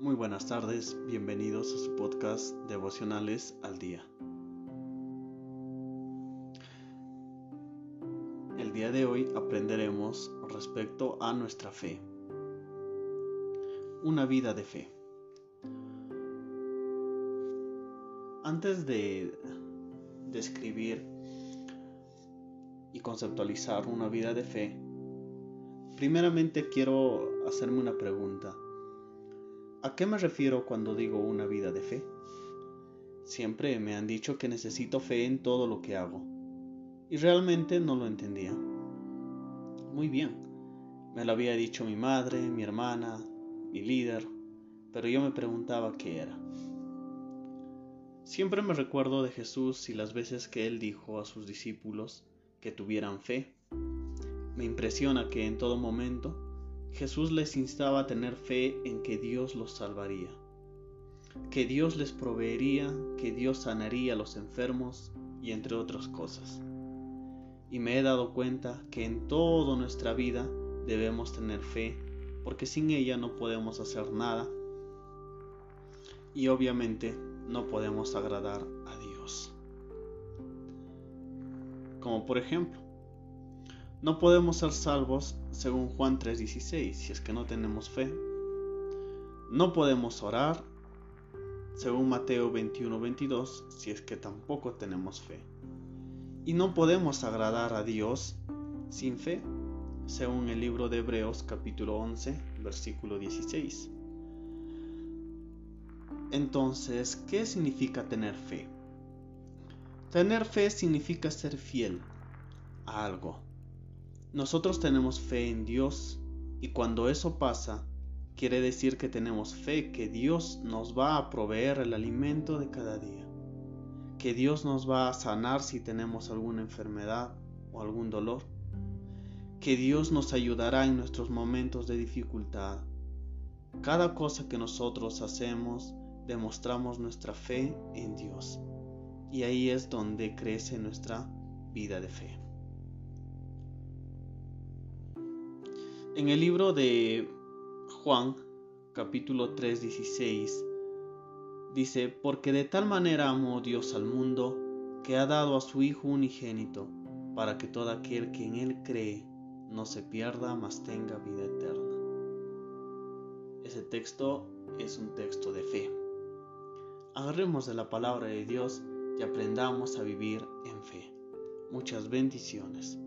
buenas tardes, bienvenidos a su podcast Devocionales al Día. El día de hoy aprenderemos respecto a nuestra fe. Una vida de fe. Antes de describir y conceptualizar una vida de fe, primeramente quiero hacerme una pregunta. ¿A qué me refiero cuando digo una vida de fe? Siempre me han dicho que necesito fe en todo lo que hago. Y realmente no lo entendía. Muy bien. Me lo había dicho mi madre, mi hermana, mi líder, pero yo me preguntaba qué era. Siempre me recuerdo de Jesús y las veces que él dijo a sus discípulos que tuvieran fe. Me impresiona que en todo momento Jesús les instaba a tener fe en que Dios los salvaría, que Dios les proveería, que Dios sanaría a los enfermos y entre otras cosas. Y me he dado cuenta que en toda nuestra vida debemos tener fe, porque sin ella no podemos hacer nada y obviamente no podemos agradar a Dios. Como por ejemplo, no podemos ser salvos según Juan 3:16 si es que no tenemos fe. No podemos orar según Mateo 21:22 si es que tampoco tenemos fe. Y no podemos agradar a Dios sin fe, según el libro de Hebreos capítulo 11, versículo 16. Entonces, ¿qué significa tener fe? Tener fe significa ser fiel a algo nosotros tenemos fe en Dios y cuando eso pasa, quiere decir que tenemos fe que Dios nos va a proveer el alimento de cada día, que Dios nos va a sanar si tenemos alguna enfermedad o algún dolor, que Dios nos ayudará en nuestros momentos de dificultad. Cada cosa que nosotros hacemos, demostramos nuestra fe en Dios. Y ahí es donde crece nuestra vida de fe. En el libro de Juan, capítulo 3, 16, dice, porque de tal manera amó Dios al mundo, que ha dado a su Hijo unigénito, para que todo aquel que en Él cree no se pierda, mas tenga vida eterna. Ese texto es un texto de fe. Agarremos de la palabra de Dios y aprendamos a vivir en fe. Muchas bendiciones.